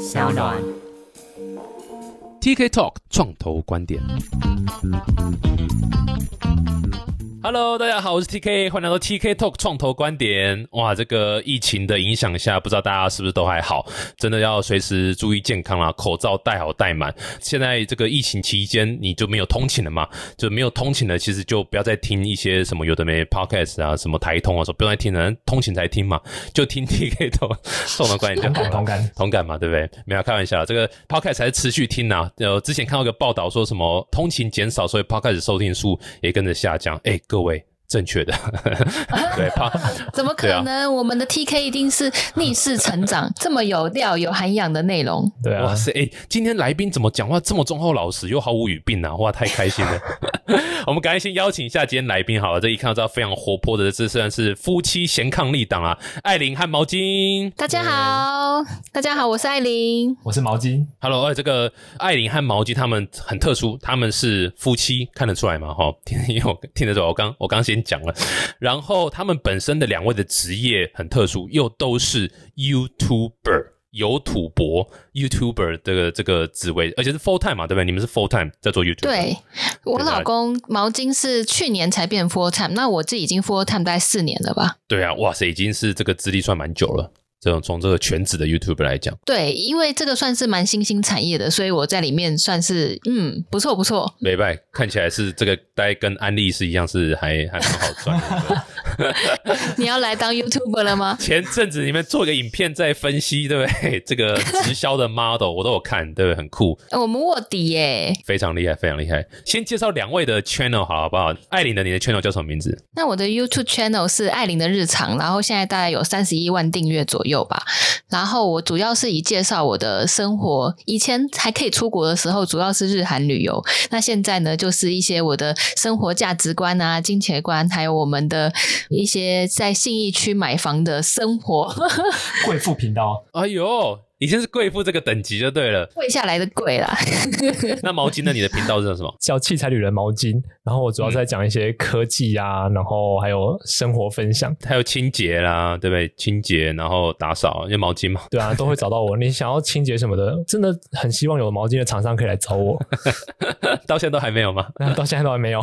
小暖。TK Talk 创投观点。Hello，大家好，我是 TK，欢迎来到 TK Talk 创投观点。哇，这个疫情的影响下，不知道大家是不是都还好？真的要随时注意健康啦，口罩戴好戴满。现在这个疫情期间，你就没有通勤了嘛？就没有通勤了，其实就不要再听一些什么有的没 Podcast 啊，什么台通啊，说不用再听了，通勤才听嘛，就听 TK Talk 创投观点就好了。同感，同感嘛，对不对？没有开玩笑，这个 podcast 还是持续听啊。呃，之前看到一个报道说什么通勤减少，所以 podcast 收听数也跟着下降。哎，各位。正确的，对，怕 怎么可能？我们的 TK 一定是逆势成长，这么有料、有涵养的内容。对啊哇，塞！哎，今天来宾怎么讲话这么忠厚老实，又毫无语病啊？哇，太开心了！我们赶紧先邀请一下今天来宾好了，这一看到这非常活泼的，这算是夫妻贤伉俪档啊，艾琳和毛巾。大家好，大家好，我是艾琳。我是毛巾，Hello，哎，这个艾琳和毛巾他们很特殊，他们是夫妻，看得出来吗？哈，听因为我听得出来，我刚我刚先讲了。然后他们本身的两位的职业很特殊，又都是 YouTuber。有土博 YouTuber 这个这个职位，而且是 full time 嘛，对不对？你们是 full time 在做 YouTube，对我老公毛巾是去年才变 full time，那我自己已经 full time 大概四年了吧？对啊，哇塞，已经是这个资历算蛮久了。这种从这个全职的 YouTuber 来讲，对，因为这个算是蛮新兴产业的，所以我在里面算是嗯不错不错。没拜看起来是这个大概跟安利是一样，是还还蛮好赚的。你要来当 YouTuber 了吗？前阵子你们做个影片在分析，对不对？这个直销的 model 我都有看，对不对？很酷，我们卧底耶。非常厉害，非常厉害。先介绍两位的 channel 好不好？艾琳的你的 channel 叫什么名字？那我的 YouTube channel 是艾琳的日常，然后现在大概有三十一万订阅左右吧。然后我主要是以介绍我的生活，以前还可以出国的时候，主要是日韩旅游。那现在呢，就是一些我的生活价值观啊、金钱观，还有我们的一些在信义区买房的生活，贵妇频道，哎呦，已经是贵妇这个等级就对了。跪下来的跪啦。那毛巾呢？你的频道是叫什么？叫器材旅人毛巾，然后我主要是在讲一些科技啊，然后还有生活分享，还有清洁啦，对不对？清洁，然后打扫，因为毛巾嘛。对啊，都会找到我。你想要清洁什么的，真的很希望有毛巾的厂商可以来找我，到现在都还没有吗？到现在都还没有。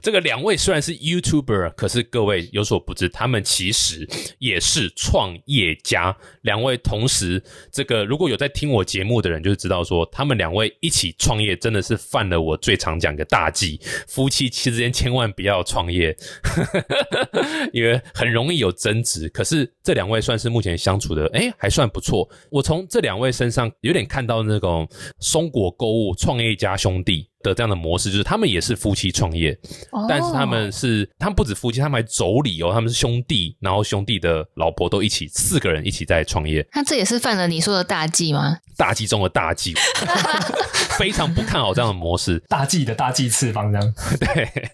这个两位虽然是 YouTuber，可是各位有所不知，他们其实也是创业家。两位同时，这这个如果有在听我节目的人，就知道说，他们两位一起创业，真的是犯了我最常讲的大忌：夫妻之间千万不要创业，因为很容易有争执。可是这两位算是目前相处的，哎，还算不错。我从这两位身上有点看到那种松果购物创业家兄弟。的这样的模式，就是他们也是夫妻创业，但是他们是他们不止夫妻，他们还妯娌哦，他们是兄弟，然后兄弟的老婆都一起，四个人一起在创业，那这也是犯了你说的大忌吗？大忌中的大忌，非常不看好这样的模式。大忌的大忌次方这样，对，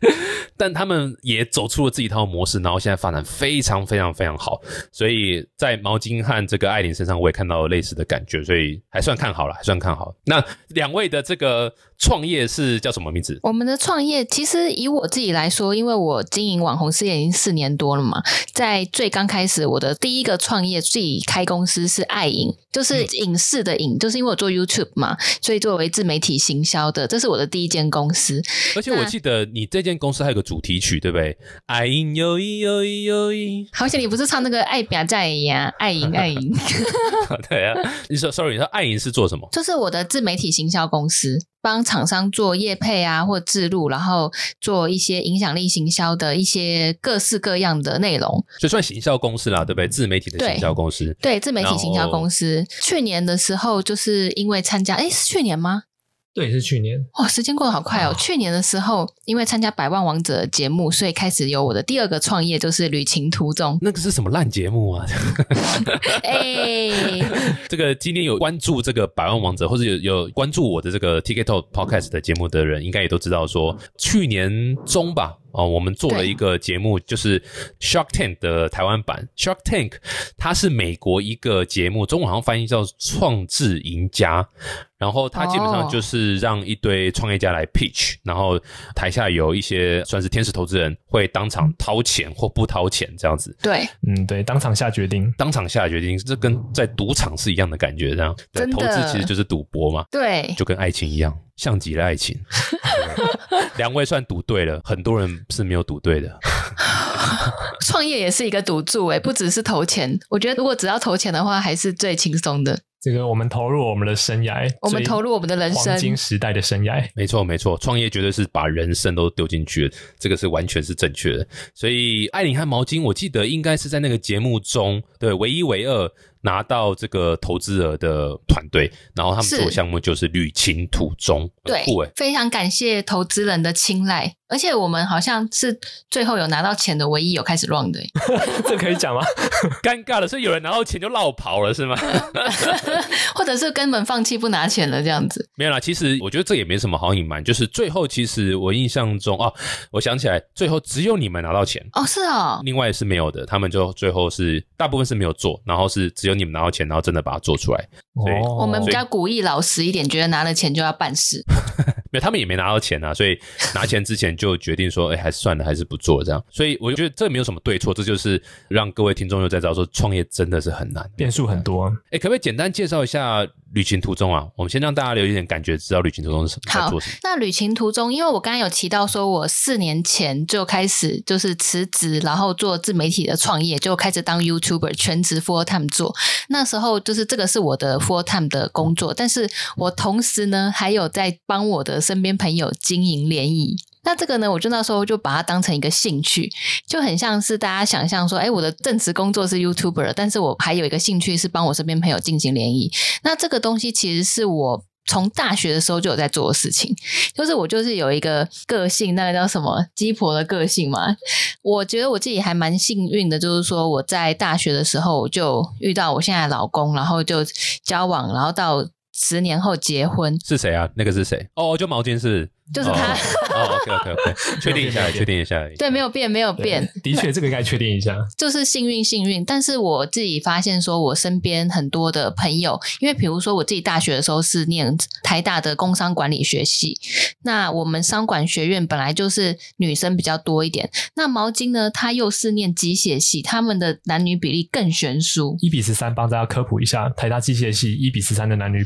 但他们也走出了自己一套模式，然后现在发展非常非常非常好，所以在毛巾和这个艾琳身上，我也看到了类似的感觉，所以还算看好了，还算看好。那两位的这个创业是叫什么名字？我们的创业其实以我自己来说，因为我经营网红事业已经四年多了嘛，在最刚开始我的第一个创业自己开公司是爱影，就是影视的影，就是因为我做 YouTube 嘛，所以作为自媒体行销的，这是我的第一间公司。而且我记得你这间公司还有个主题曲，对不对？爱影友谊友谊友谊，好像你不是唱那个爱表在呀，爱影爱影，对啊。你说，sorry，你说爱影是做什么？就是我的自媒体行销公司。帮厂商做业配啊，或制录，然后做一些影响力行销的一些各式各样的内容。所以算行销公司啦，对不对？自媒体的行销公司。对，自媒体行销公司。去年的时候，就是因为参加，哎，是去年吗？对，是去年。哇，时间过得好快哦！去年的时候，因为参加《百万王者》节目，所以开始有我的第二个创业，就是《旅行途中》。那个是什么烂节目啊？哎，这个今天有关注这个《百万王者》，或者有有关注我的这个 TikTok Podcast 的节目的人，应该也都知道说，去年中吧，哦，我们做了一个节目，就是 Shark Tank 的台湾版。Shark Tank 它是美国一个节目，中文好像翻译叫《创智赢家》。然后它基本上就是让一堆创业家来 pitch，然后台下有一些算是天使投资人会当场掏钱或不掏钱这样子。对，嗯，对，当场下决定，当场下决定，这跟在赌场是一样的感觉，这样。对，投资其实就是赌博嘛。对，就跟爱情一样，像极了爱情。两位算赌对了，很多人是没有赌对的。创业也是一个赌注哎，不只是投钱。我觉得如果只要投钱的话，还是最轻松的。这个我们投入我们的生涯，我们投入我们的人生，黄金时代的生涯。没错，没错，创业绝对是把人生都丢进去了，这个是完全是正确的。所以艾琳和毛巾，我记得应该是在那个节目中，对，唯一唯二。拿到这个投资额的团队，然后他们做项目就是旅情途中，对，非常感谢投资人的青睐，而且我们好像是最后有拿到钱的唯一有开始 run 的，这可以讲吗？尴尬了，所以有人拿到钱就落跑了是吗？或者是根本放弃不拿钱了这样子？没有啦，其实我觉得这也没什么好隐瞒，就是最后其实我印象中哦，我想起来最后只有你们拿到钱哦，是哦，另外是没有的，他们就最后是大部分是没有做，然后是只有。你们拿到钱，然后真的把它做出来，所以我们比较古意老实一点，觉得拿了钱就要办事。没有，他们也没拿到钱啊，所以拿钱之前就决定说，哎，还是算了，还是不做这样。所以我觉得这没有什么对错，这就是让各位听众又在知道说，创业真的是很难，变数很多。哎，可不可以简单介绍一下？旅行途中啊，我们先让大家留一点感觉，知道旅行途中是在做什么。那旅行途中，因为我刚刚有提到说，我四年前就开始就是辞职，然后做自媒体的创业，就开始当 YouTuber 全职 full time 做。那时候就是这个是我的 full time 的工作，但是我同时呢还有在帮我的身边朋友经营联谊。那这个呢，我就那时候就把它当成一个兴趣，就很像是大家想象说，哎，我的正职工作是 YouTuber，但是我还有一个兴趣是帮我身边朋友进行联谊。那这个东西其实是我从大学的时候就有在做的事情，就是我就是有一个个性，那个叫什么鸡婆的个性嘛。我觉得我自己还蛮幸运的，就是说我在大学的时候就遇到我现在老公，然后就交往，然后到十年后结婚。是谁啊？那个是谁？哦，就毛巾是。就是他。哦，OK OK OK，确定一下，确定一下。对，没有变，没有变。的确，这个应该确定一下。就是幸运，幸运。但是我自己发现，说我身边很多的朋友，因为比如说我自己大学的时候是念台大的工商管理学系，那我们商管学院本来就是女生比较多一点。那毛巾呢，他又是念机械系，他们的男女比例更悬殊，一比十三。帮大家科普一下，台大机械系一比十三的男女。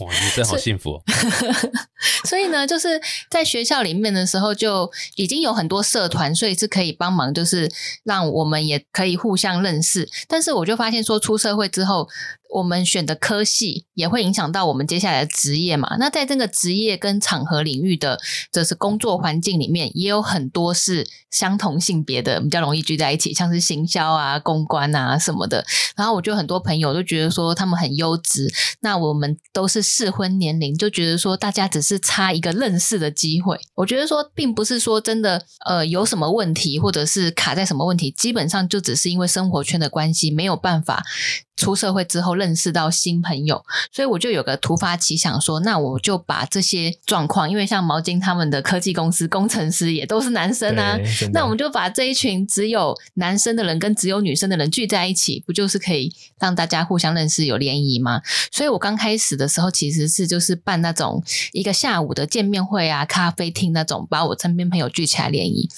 哇，你真好幸福。哦 所以呢，就是。在学校里面的时候，就已经有很多社团，所以是可以帮忙，就是让我们也可以互相认识。但是我就发现说，出社会之后。我们选的科系也会影响到我们接下来的职业嘛？那在这个职业跟场合领域的，这是工作环境里面，也有很多是相同性别的，比较容易聚在一起，像是行销啊、公关啊什么的。然后我就很多朋友都觉得说他们很优质，那我们都是适婚年龄，就觉得说大家只是差一个认识的机会。我觉得说并不是说真的呃有什么问题，或者是卡在什么问题，基本上就只是因为生活圈的关系，没有办法。出社会之后认识到新朋友，所以我就有个突发奇想说，那我就把这些状况，因为像毛巾他们的科技公司工程师也都是男生啊，那我们就把这一群只有男生的人跟只有女生的人聚在一起，不就是可以让大家互相认识有联谊吗？所以我刚开始的时候其实是就是办那种一个下午的见面会啊，咖啡厅那种，把我身边朋友聚起来联谊。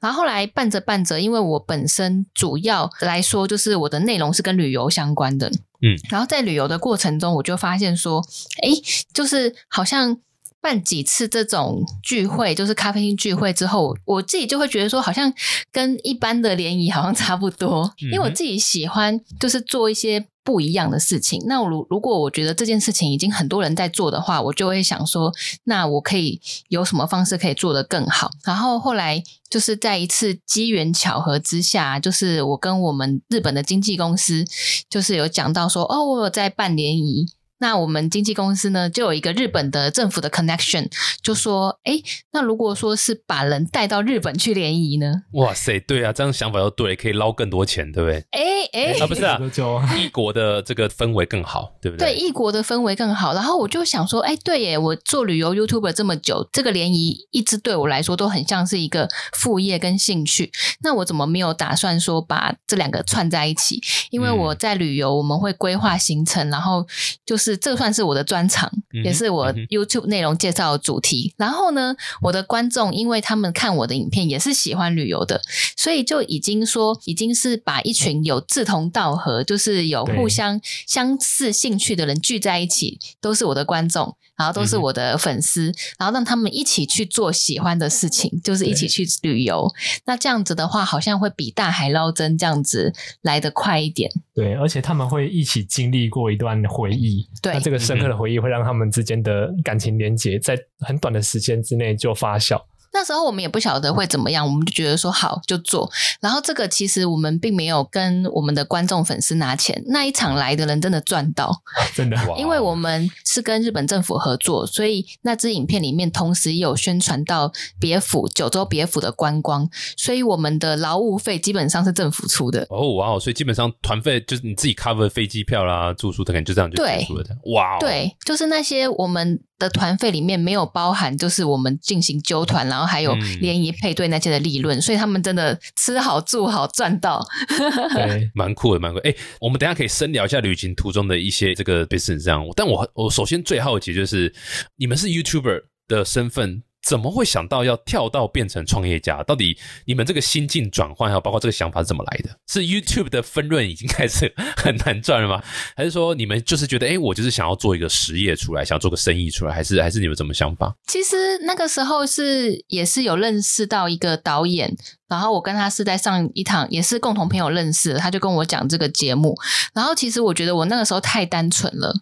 然后后来办着办着，因为我本身主要来说就是我的内容是跟旅游相关。的，嗯，然后在旅游的过程中，我就发现说，哎，就是好像办几次这种聚会，就是咖啡厅聚会之后，我自己就会觉得说，好像跟一般的联谊好像差不多，因为我自己喜欢就是做一些。不一样的事情。那如如果我觉得这件事情已经很多人在做的话，我就会想说，那我可以有什么方式可以做得更好？然后后来就是在一次机缘巧合之下，就是我跟我们日本的经纪公司，就是有讲到说，哦，我有在办联谊。那我们经纪公司呢，就有一个日本的政府的 connection，就说，哎，那如果说是把人带到日本去联谊呢？哇塞，对啊，这样想法又对，可以捞更多钱，对不对？哎哎，啊，不是啊，就异国的这个氛围更好，对不对，对？异国的氛围更好。然后我就想说，哎，对耶，我做旅游 YouTuber 这么久，这个联谊一直对我来说都很像是一个副业跟兴趣。那我怎么没有打算说把这两个串在一起？因为我在旅游，我们会规划行程，然后就是这算是我的专长，嗯也是我 YouTube 内容介绍的主题。然后呢，我的观众因为他们看我的影片也是喜欢旅游的，所以就已经说已经是把一群有志同道合，就是有互相相似兴趣的人聚在一起，都是我的观众，然后都是我的粉丝，然后让他们一起去做喜欢的事情，就是一起去旅游。那这样子的话，好像会比大海捞针这样子来得快一点。对，而且他们会一起经历过一段回忆，对那这个深刻的回忆会让他们之间的感情连结在很短的时间之内就发酵。那时候我们也不晓得会怎么样，我们就觉得说好就做。然后这个其实我们并没有跟我们的观众粉丝拿钱，那一场来的人真的赚到，真的，因为我们是跟日本政府合作，所以那支影片里面同时也有宣传到别府九州别府的观光，所以我们的劳务费基本上是政府出的。哦哇哦，所以基本上团费就是你自己 cover 飞机票啦、住宿，可能就这样就对结束了的。哇哦，对，就是那些我们的团费里面没有包含，就是我们进行纠团，然后还有嗯联谊配对那些的利润，所以他们真的吃好住好赚到。对，蛮酷的，蛮酷的。哎，我们等一下可以深聊一下旅行途中的一些这个 business 这样。但我我首先最好奇就是，你们是 YouTuber 的身份。怎么会想到要跳到变成创业家？到底你们这个心境转换，还有包括这个想法是怎么来的？是 YouTube 的分润已经开始很难赚了吗？还是说你们就是觉得，哎，我就是想要做一个实业出来，想要做个生意出来？还是还是你们怎么想法？其实那个时候是也是有认识到一个导演，然后我跟他是在上一堂，也是共同朋友认识，他就跟我讲这个节目。然后其实我觉得我那个时候太单纯了，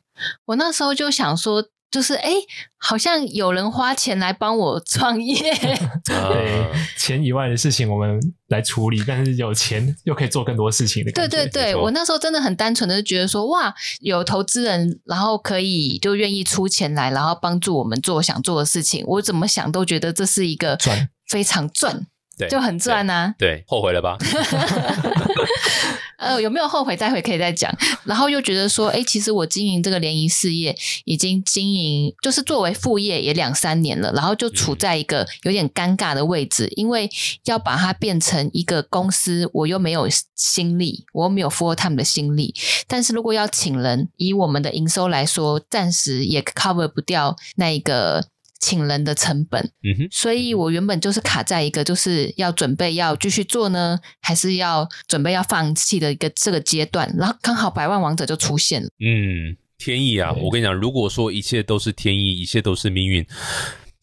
我那时候就想说。就是哎，好像有人花钱来帮我创业，对呃，钱以外的事情我们来处理，但是有钱又可以做更多事情的感觉。对对对，我那时候真的很单纯的就觉得说，哇，有投资人，然后可以就愿意出钱来，然后帮助我们做想做的事情。我怎么想都觉得这是一个赚非常赚，对，就很赚啊。对，后悔了吧？呃，有没有后悔？待会可以再讲。然后又觉得说，哎，其实我经营这个联谊事业已经经营，就是作为副业也两三年了，然后就处在一个有点尴尬的位置，因为要把它变成一个公司，我又没有心力，我又没有 full time 的心力。但是如果要请人，以我们的营收来说，暂时也 cover 不掉那一个。请人的成本，嗯哼，所以我原本就是卡在一个就是要准备要继续做呢，还是要准备要放弃的一个这个阶段，然后刚好百万王者就出现了。嗯，天意啊！我跟你讲，如果说一切都是天意，一切都是命运，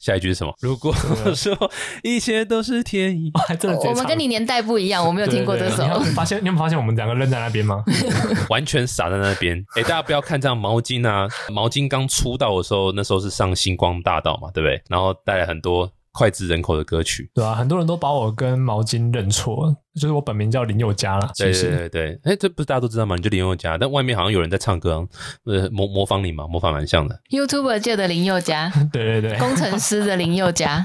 下一句是什么？如果 说一切都是天意，哦还真的我们跟你年代不一样，我没有听过这首发现？你有没有发现我们两个扔在那边吗？完全傻在那边。哎，大家不要看这样毛巾啊，毛巾刚出道的时候，那时候是上星光大道嘛，对不对？然后带来很多脍炙人口的歌曲。对啊，很多人都把我跟毛巾认错，就是我本名叫林宥嘉啦。对对对对，哎，这不是大家都知道吗？你就林宥嘉，但外面好像有人在唱歌啊，呃，模模仿你嘛，模仿蛮像的。YouTuber 界的林宥嘉，对对对，工程师的林宥嘉，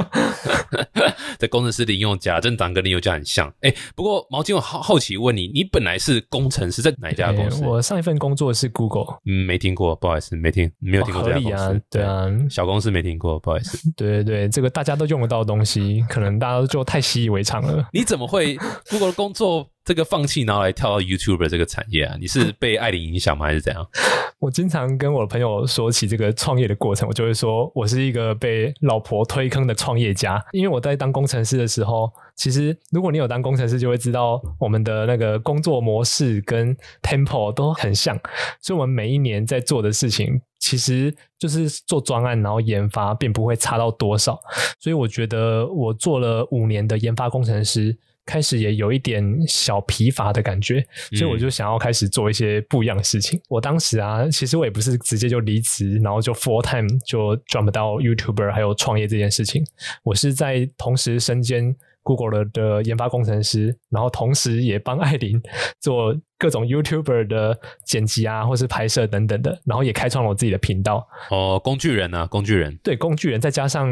这工程师林宥嘉，真的长跟林宥嘉很像。哎，不过毛巾，我好好奇问你，你本来是工程师，在哪一家公司？欸我上一份工作是 Google，嗯，没听过，不好意思，没听，没有听过合理这家公司。啊，对啊，小公司没听过，不好意思。对对对，这个大家都用得到的东西，可能大家都就太习以为常了。你怎么会 Google 的工作这个放弃，然后来跳到 YouTuber 这个产业啊？你是被艾琳影响吗，还是怎样？我经常跟我的朋友说起这个创业的过程，我就会说我是一个被老婆推坑的创业家。因为我在当工程师的时候，其实如果你有当工程师，就会知道我们的那个工作模式跟 tempo 都很像，所以我们每一年在做的事情。其实就是做专案，然后研发，并不会差到多少。所以我觉得我做了五年的研发工程师，开始也有一点小疲乏的感觉，所以我就想要开始做一些不一样的事情。我当时啊，其实我也不是直接就离职，然后就 full time 就 jump 到 YouTuber 还有创业这件事情。我是在同时身兼 Google 的的研发工程师，然后同时也帮艾琳 做各种 YouTuber 的剪辑啊，或是拍摄等等的，然后也开创了我自己的频道。哦，工具人啊，工具人。对，工具人再加上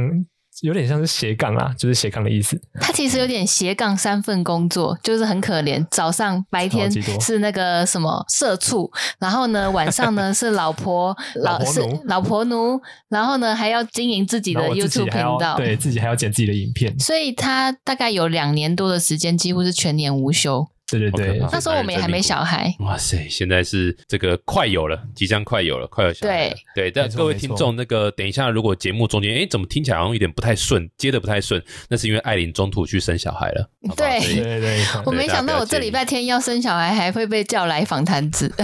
有点像是斜杠啊，就是斜杠的意思。他其实有点斜杠三份工作，就是很可怜。早上白天是那个什么社畜，然后呢晚上呢是老婆 老是老婆奴，然后呢还要经营自己的 YouTube 频道。对自己还要剪自己的影片。所以他大概有两年多的时间，几乎是全年无休。对对对那时候我们也还没小孩，哇塞，现在是这个快有了，即将快有了，快有小孩了。对，但各位听众，那个等一下，如果节目中间哎怎么听起来好像有点不太顺，接的不太顺，那是因为艾琳中途去生小孩了。好不好对对对。对，我没想到我这礼拜天要生小孩，还会被叫来访谈子。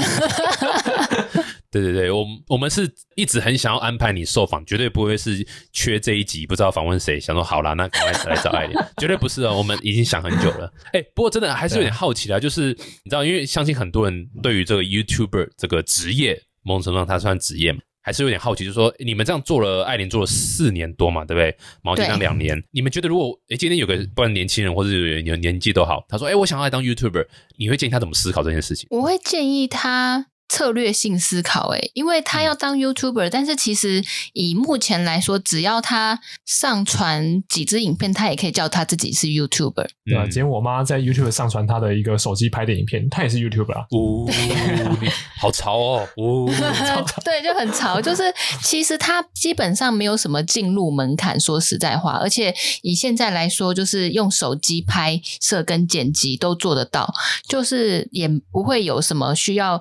对对对，我们我们是一直很想要安排你受访，绝对不会是缺这一集，不知道访问谁，想说好啦，那赶快来找艾琳，绝对不是哦，我们已经想很久了。哎，不过真的还是有点好奇啦，就是你知道，因为相信很多人对于这个 YouTuber 这个职业，某种程度上它算职业嘛。还是有点好奇，就是说你们这样做了，艾琳做了四年多嘛，对不对？毛巾对上两年，你们觉得如果诶今天有个不管年轻人或者有有年纪都好，他说诶我想要来当 YouTuber，你会建议他怎么思考这件事情？我会建议他策略性思考、欸，因为他要当 YouTuber，、但是其实以目前来说，只要他上传几支影片，他也可以叫他自己是 YouTuber。对今天我妈在 YouTube 上传她的一个手机拍的影片，她也是 YouTuber 啊。呜、你 好潮哦，呜、对，就很潮。就是其实他基本上没有什么进入门槛，说实在话，而且以现在来说，就是用手机拍摄跟剪辑都做得到，就是也不会有什么需要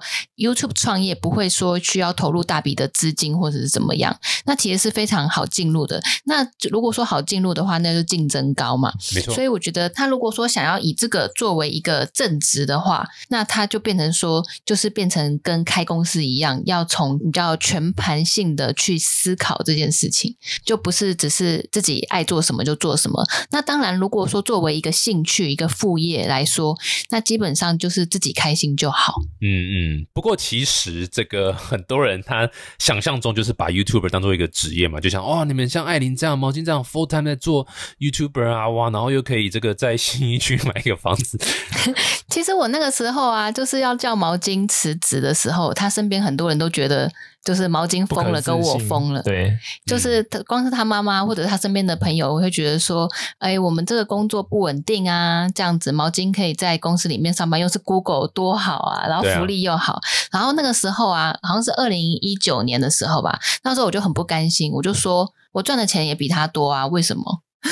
YouTube 创业，不会说需要投入大笔的资金或者是怎么样。那其实是非常好进入的。那如果说好进入的话，那就竞争高嘛。没错所，以我觉得，他如果说想要以这个作为一个正职的话，那他就变成说，就是变成跟开公司一样，要从比较全盘性的去思考这件事情，就不是只是自己爱做什么就做什么。那当然，如果说作为一个兴趣、一个副业来说，那基本上就是自己开心就好。嗯嗯。不过其实这个很多人他想象中就是把 YouTuber 当做一个职业嘛，就像哦，你们像艾琳这样、毛巾这样 full time 在做 YouTuber 啊，哇，然后又可以这个在新一区买一个房子，其实我那个时候啊，就是要叫毛巾辞职的时候，他身边很多人都觉得，就是毛巾疯了，跟我疯了。对，就是他光是他妈妈或者他身边的朋友，我会觉得说，哎，我们这个工作不稳定啊，这样子毛巾可以在公司里面上班，又是 Google 多好啊，然后福利又好。然后那个时候啊，好像是二零一九年的时候吧，那时候我就很不甘心，我就说我赚的钱也比他多啊，为什么？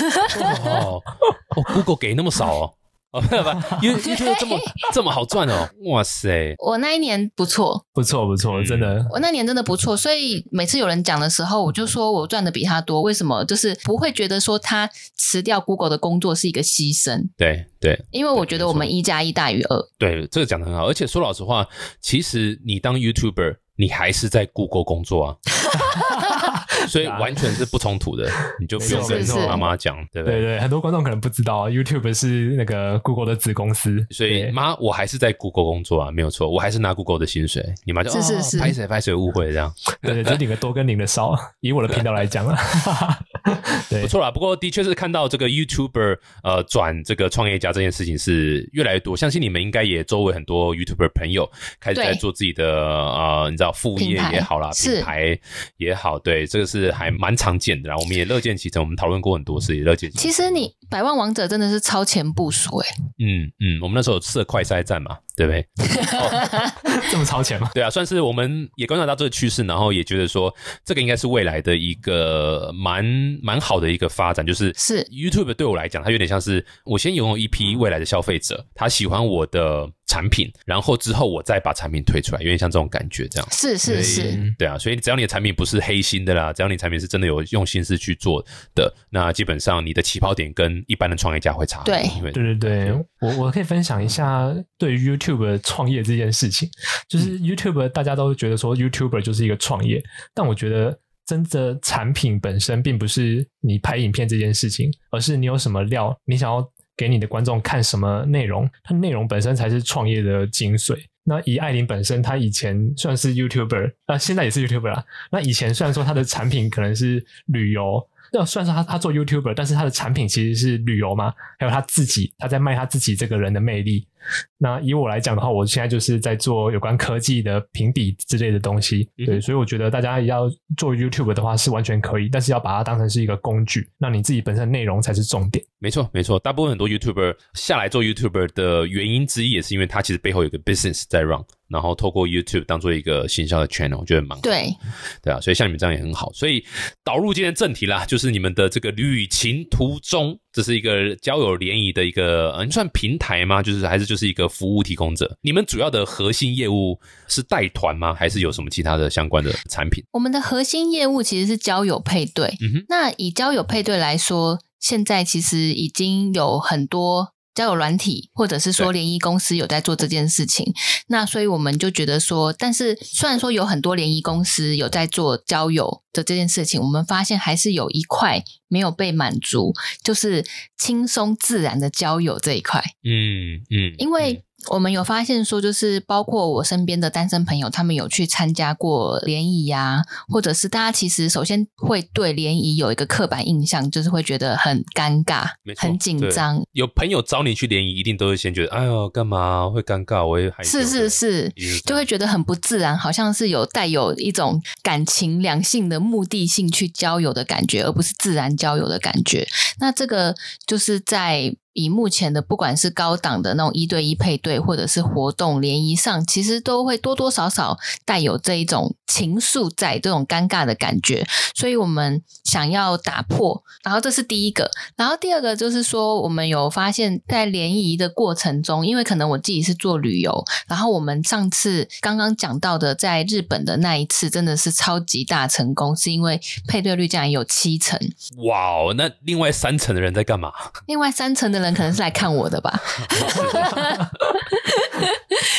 哦哦，Google 给那么少哦。哦，不不，因为 YouTube 这么这么好赚哦，哇塞！我那一年不错，不错不错，嗯真的。我那年真的不错，所以每次有人讲的时候，我就说我赚的比他多，为什么？就是不会觉得说他辞掉 Google 的工作是一个牺牲，对对因为我觉得我们一加一大于二。对，这个讲的很好。而且说老实话，其实你当 YouTuber，你还是在 Google 工作啊，所以完全是不冲突的，你就不用跟妈妈讲，对不对？对对，很多观众可能不知道，YouTube 是那个 Google 的子公司，所以对。妈，我还是在 Google 工作啊，没有错，我还是拿 Google 的薪水。你妈就是是是。拍谁拍谁误会这样，对对，就领的多跟领的少，以我的频道来讲啊，对 不错啦。不过的确是看到这个 YouTuber 呃转这个创业家这件事情是越来越多，相信你们应该也周围很多 YouTuber 朋友开始在做自己的呃，你知道副业也好啦，品牌也好，对，这个是还蛮常见的啦。我们也乐见其成，我们讨论过很多次，也乐见其成。其实你百万王者真的是超前部署哎、嗯嗯，我们那时候有设快筛站嘛，对不对？这么超前吗？对啊，算是我们也观察到这个趋势，然后也觉得说这个应该是未来的一个蛮蛮好的一个发展，就是是 YouTube 对我来讲，它有点像是我先拥有一批未来的消费者，他喜欢我的产品，然后之后我再把产品推出来，有点像这种感觉这样。是是是，对啊，所以只要你的产品不是黑心的啦，只要你产品是真的有用心思去做的，那基本上你的起跑点跟一般的创业家会差很多。对因为对对对，我我可以分享一下对于 YouTube 创业这件事情，就是 YouTube 大家都觉得说 YouTuber 就是一个创业，但我觉得真的产品本身并不是你拍影片这件事情，而是你有什么料，你想要给你的观众看什么内容，它内容本身才是创业的精髓。那以艾琳本身，她以前算是 YouTuber，啊、现在也是 YouTuber 啦。那以前虽然说她的产品可能是旅游，那虽然说他他做 YouTuber，但是他的产品其实是旅游嘛，还有他自己他在卖他自己这个人的魅力。那以我来讲的话，我现在就是在做有关科技的评比之类的东西，对，所以我觉得大家要做 YouTube 的话是完全可以，但是要把它当成是一个工具，那你自己本身内容才是重点。没错，没错，大部分很多 YouTuber 下来做 YouTuber 的原因之一，也是因为他其实背后有个 business 在 run，然后透过 YouTube 当做一个行销的 channel，我觉得蛮对，对啊，所以像你们这样也很好。所以导入今天正题啦，就是你们的这个旅行途中，这是一个交友联谊的一个，嗯，算平台吗？就是还是就是一个服务提供者？你们主要的核心业务是带团吗？还是有什么其他的相关的产品？我们的核心业务其实是交友配对。嗯哼，那以交友配对来说，现在其实已经有很多交友软体，或者是说联谊公司有在做这件事情。那所以我们就觉得说，但是虽然说有很多联谊公司有在做交友的这件事情，我们发现还是有一块没有被满足，就是轻松自然的交友这一块。嗯嗯，因为我们有发现说，就是包括我身边的单身朋友，他们有去参加过联谊呀，或者是大家其实首先会对联谊有一个刻板印象，就是会觉得很尴尬很紧张。有朋友找你去联谊，一定都会先觉得，哎呦，干嘛会尴尬？我也害羞是是是就样会觉得很不自然，好像是有带有一种感情两性的目的性去交友的感觉，而不是自然交友的感觉。那这个就是在以目前的不管是高档的那种一对一配对，或者是活动联谊上，其实都会多多少少带有这一种情愫在这种尴尬的感觉，所以我们想要打破。然后这是第一个，然后第二个就是说，我们有发现，在联谊的过程中，因为可能我自己是做旅游，然后我们上次刚刚讲到的在日本的那一次，真的是超级大成功，是因为配对率竟然有七成，哇哦，那另外三层的人在干嘛？另外三成的人可能是来看我的吧。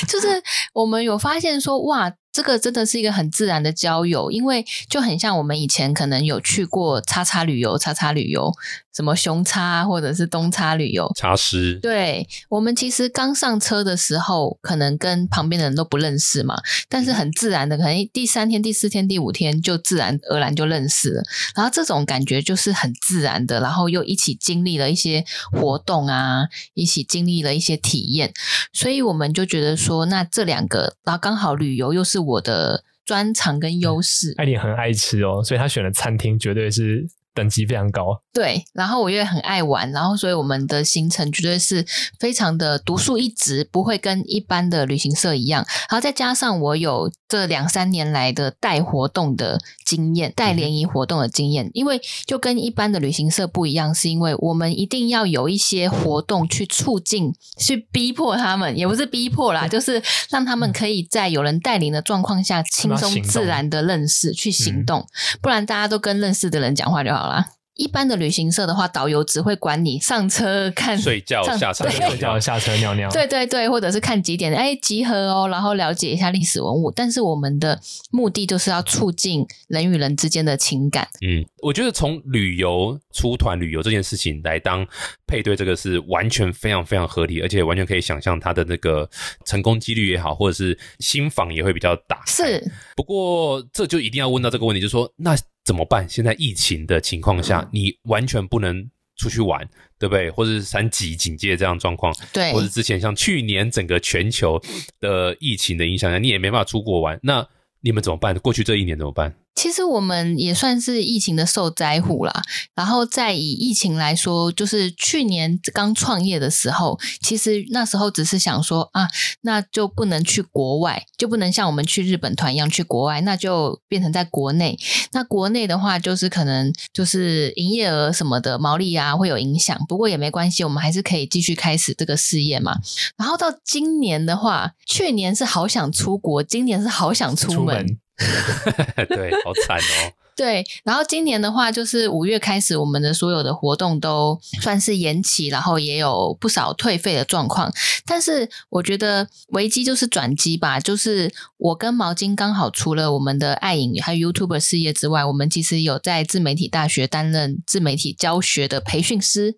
就是我们有发现说，哇，这个真的是一个很自然的交友，因为就很像我们以前可能有去过叉叉旅游、叉叉旅游，什么熊叉或者是东叉旅游。茶师，对我们其实刚上车的时候，可能跟旁边的人都不认识嘛，但是很自然的，可能第三天、第四天、第五天就自然而然就认识了。然后这种感觉就是很自然的，然后又一起经历了一些活动啊，一起经历了一些体验，所以我们就觉得说，那这两个，然后刚好旅游又是我的专长跟优势，艾琳很爱吃哦，所以他选的餐厅绝对是等级非常高。对，然后我也很爱玩，然后所以我们的行程绝对是非常的独树一帜，不会跟一般的旅行社一样。然后再加上我有这两三年来的带活动的经验，带联谊活动的经验，因为就跟一般的旅行社不一样，是因为我们一定要有一些活动去促进、去逼迫他们，也不是逼迫啦，就是让他们可以在有人带领的状况下轻松自然的认识、去行动，不然大家都跟认识的人讲话就好啦。一般的旅行社的话，导游只会管你上车看睡觉下车睡觉、下车、尿尿。对对对，或者是看几点，哎，集合哦，然后了解一下历史文物。但是我们的目的就是要促进人与人之间的情感。嗯，我觉得从旅游出团旅游这件事情来当配对，这个是完全非常非常合理，而且完全可以想象它的那个成功几率也好，或者是新房也会比较大。是，不过这就一定要问到这个问题，就是说那怎么办？现在疫情的情况下，你完全不能出去玩，对不对？或者是三级警戒这样状况，对或者之前像去年整个全球的疫情的影响下，你也没办法出国玩，那你们怎么办？过去这一年怎么办？其实我们也算是疫情的受灾户啦。然后再以疫情来说，就是去年刚创业的时候，其实那时候只是想说啊，那就不能去国外，就不能像我们去日本团一样去国外，那就变成在国内。那国内的话，就是可能就是营业额什么的毛利啊会有影响，不过也没关系，我们还是可以继续开始这个事业嘛。然后到今年的话，去年是好想出国，今年是好想出门。出门 对，好惨哦。对，然后今年的话，就是五月开始，我们的所有的活动都算是延期，然后也有不少退费的状况。但是我觉得危机就是转机吧，就是我跟毛巾刚好除了我们的爱影还有 YouTube 事业之外，我们其实有在自媒体大学担任自媒体教学的培训师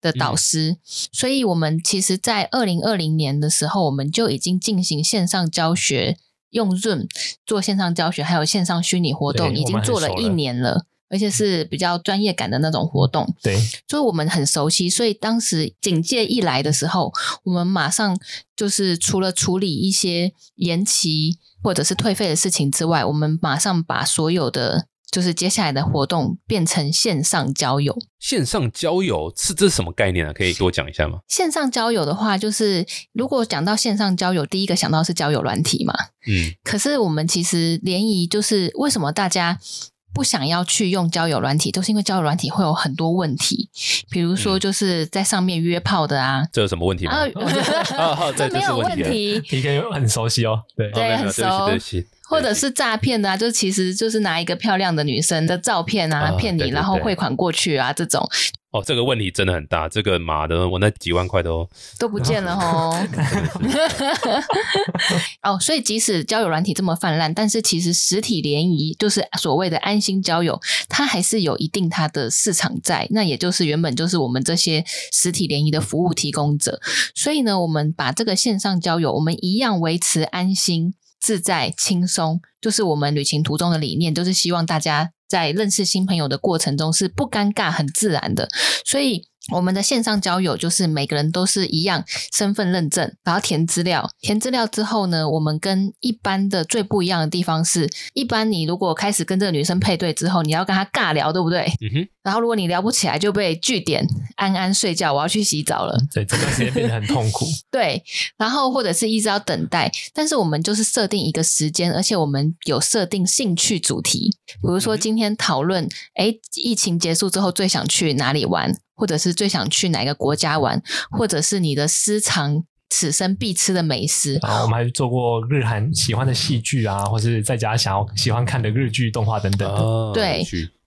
的导师，所以我们其实，在二零二零年的时候，我们就已经进行线上教学。用 Zoom 做线上教学，还有线上虚拟活动，已经做了一年了。而且是比较专业感的那种活动，对，所以我们很熟悉。所以当时警戒一来的时候，我们马上就是除了处理一些延期或者是退费的事情之外，我们马上把所有的就是接下来的活动变成线上交友。线上交友是这是什么概念啊？可以给我讲一下吗？线上交友的话，就是如果讲到线上交友，第一个想到是交友软体嘛。嗯，可是我们其实联谊就是为什么大家不想要去用交友软体，都是因为交友软体会有很多问题，比如说就是在上面约炮的啊，这有什么问题吗？这没有问题，PK 很熟悉哦，对，对很熟对不起，或者是诈骗的啊，就其实就是拿一个漂亮的女生的照片啊啊骗你，然后汇款过去啊，这种哦，这个问题真的很大，这个妈的，我那几万块都都不见了哦。哦，所以即使交友软体这么泛滥，但是其实实体联谊就是所谓的安心交友，它还是有一定它的市场在。那也就是原本就是我们这些实体联谊的服务提供者。所以呢，我们把这个线上交友，我们一样维持安心、自在、轻松，就是我们旅行途中的理念，就是希望大家在认识新朋友的过程中是不尴尬、很自然的。所以我们的线上交友就是每个人都是一样身份认证，然后填资料。填资料之后呢，我们跟一般的最不一样的地方是，一般你如果开始跟这个女生配对之后，你要跟她尬聊，对不对？嗯哼，然后如果你聊不起来，就被据点，安安睡觉，我要去洗澡了。对，这段时间变得很痛苦。对，然后或者是一直要等待，但是我们就是设定一个时间，而且我们有设定兴趣主题，比如说今天讨论，哎，疫情结束之后最想去哪里玩，或者是最想去哪个国家玩，或者是你的私藏此生必吃的美食。啊我们还做过日韩喜欢的戏剧啊，或是在家想要喜欢看的日剧、动画等等对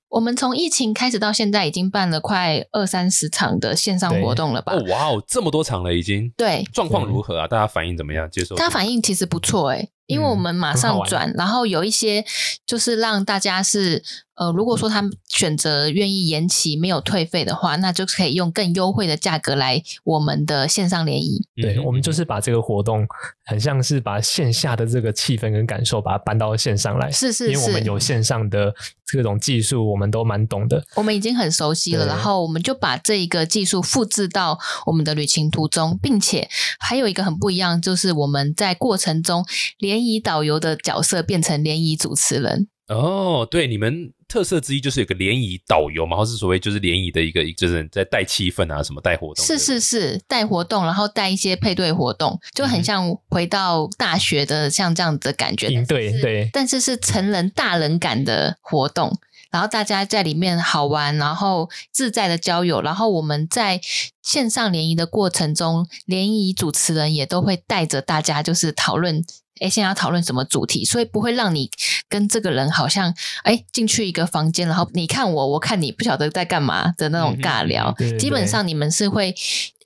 我们从疫情开始到现在，已经办了快二三十场的线上活动了吧？哦，哇哦，这么多场了已经，对，状况如何啊？大家反应怎么样？接受？他反应其实不错诶、因为我们马上转，然后有一些就是让大家是呃，如果说他们选择愿意延期没有退费的话，那就可以用更优惠的价格来我们的线上联谊。对，嗯我们就是把这个活动，很像是把线下的这个气氛跟感受，把它搬到线上来。是是因为我们，有线上的这种技术，我们都蛮懂的。我们已经很熟悉了，然后我们就把这一个技术复制到我们的旅行途中，并且还有一个很不一样，就是我们在过程中联谊导游的角色变成联谊主持人。哦，对，你们特色之一就是有个联谊导游嘛，或是所谓就是联谊的一个，就是在带气氛啊，什么带活动，是是是，带活动，然后带一些配对活动，就很像回到大学的像这样子的感觉。营队但是对但是是成人大人感的活动，然后大家在里面好玩，然后自在的交友，然后我们在线上联谊的过程中，联谊主持人也都会带着大家就是讨论。哎，现在要讨论什么主题？所以不会让你跟这个人好像哎进去一个房间，然后你看我，我看你，不晓得在干嘛的那种尬聊。对对基本上你们是会，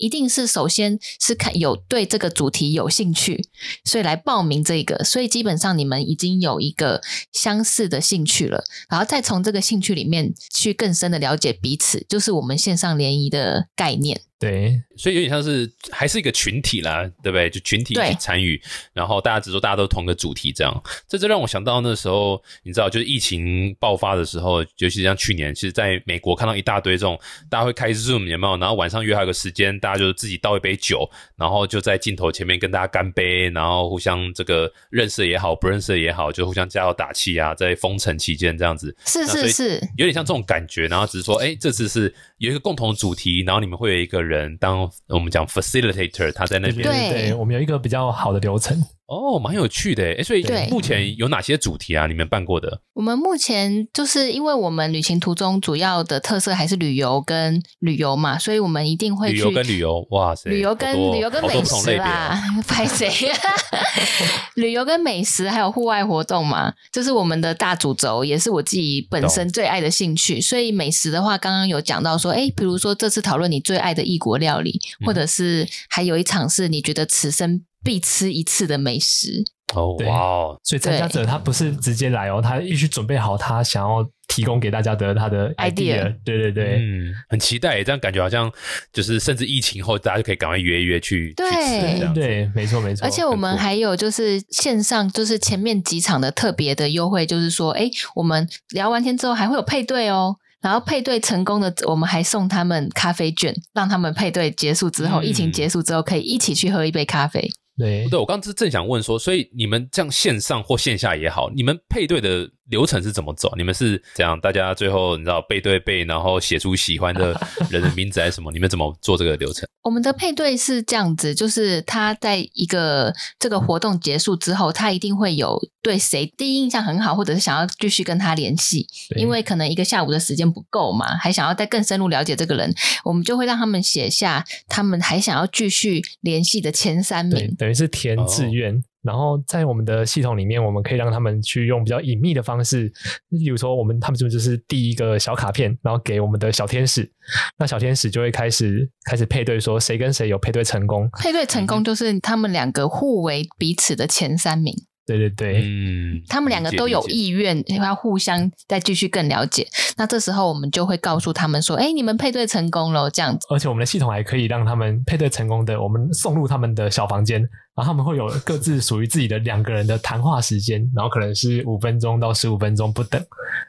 一定是首先是看有对这个主题有兴趣，所以来报名这个。所以基本上你们已经有一个相似的兴趣了，然后再从这个兴趣里面去更深的了解彼此，就是我们线上联谊的概念。对，所以有点像是还是一个群体啦，对不对？就群体一起参与，然后大家只说大家都同个主题这样。这就让我想到那时候，你知道，就是疫情爆发的时候，尤其像去年，其实在美国看到一大堆这种，大家会开 Zoom 有没有？然后晚上约好一个时间，大家就是自己倒一杯酒，然后就在镜头前面跟大家干杯，然后互相这个认识也好，不认识也好，就互相加油打气啊，在封城期间这样子。是是是，有点像这种感觉，然后只是说，哎，这次是有一个共同主题，然后你们会有一个人当我们讲 facilitator，他在那边，对对，我们有一个比较好的流程。哦，蛮有趣的，诶，所以对目前有哪些主题啊？你们办过的？我们目前就是因为我们旅行途中主要的特色还是旅游跟旅游嘛，所以我们一定会去旅游跟旅游，哇塞，旅游跟旅游跟美食啦哦，拍谁？旅游跟美食还有户外活动嘛，这是我们的大主轴，也是我自己本身最爱的兴趣。所以美食的话，刚刚有讲到说，哎，比如说这次讨论你最爱的异国料理，嗯或者是还有一场是你觉得此生必吃一次的美食。哦，哇哦，所以参加者他不是直接来哦，他必须准备好他想要提供给大家的他的 Idea idea。对对对，嗯，很期待耶，这样感觉好像就是甚至疫情后，大家就可以赶快约一约去对去吃这样子。对，没错没错。而且我们还有就是线上，就是前面几场的特别的优惠，就是说，哎，我们聊完天之后还会有配对哦。然后配对成功的，我们还送他们咖啡券，让他们配对结束之后，嗯疫情结束之后可以一起去喝一杯咖啡。对对，我刚刚正想问说，所以你们这样线上或线下也好，你们配对的流程是怎么走？你们是怎样，大家最后你知道背对背，然后写出喜欢的 人的名字还是什么？你们怎么做这个流程？我们的配对是这样子，就是他在一个这个活动结束之后，他一定会有对谁第一印象很好，或者是想要继续跟他联系，因为可能一个下午的时间不够嘛，还想要再更深入了解这个人，我们就会让他们写下他们还想要继续联系的前三名。，等于是填志愿。然后在我们的系统里面，我们可以让他们去用比较隐秘的方式，例如说，我们他们就就是递一个小卡片，然后给我们的小天使，那小天使就会开始开始配对，说谁跟谁有配对成功。配对成功就是他们两个互为彼此的前三名，对对对，嗯，他们两个都有意愿要互相再继续更了解。那这时候我们就会告诉他们说：“哎，你们配对成功了。”这样子。而且我们的系统还可以让他们配对成功的，我们送入他们的小房间，然后他们会有各自属于自己的两个人的谈话时间，然后可能是五分钟到十五分钟不等，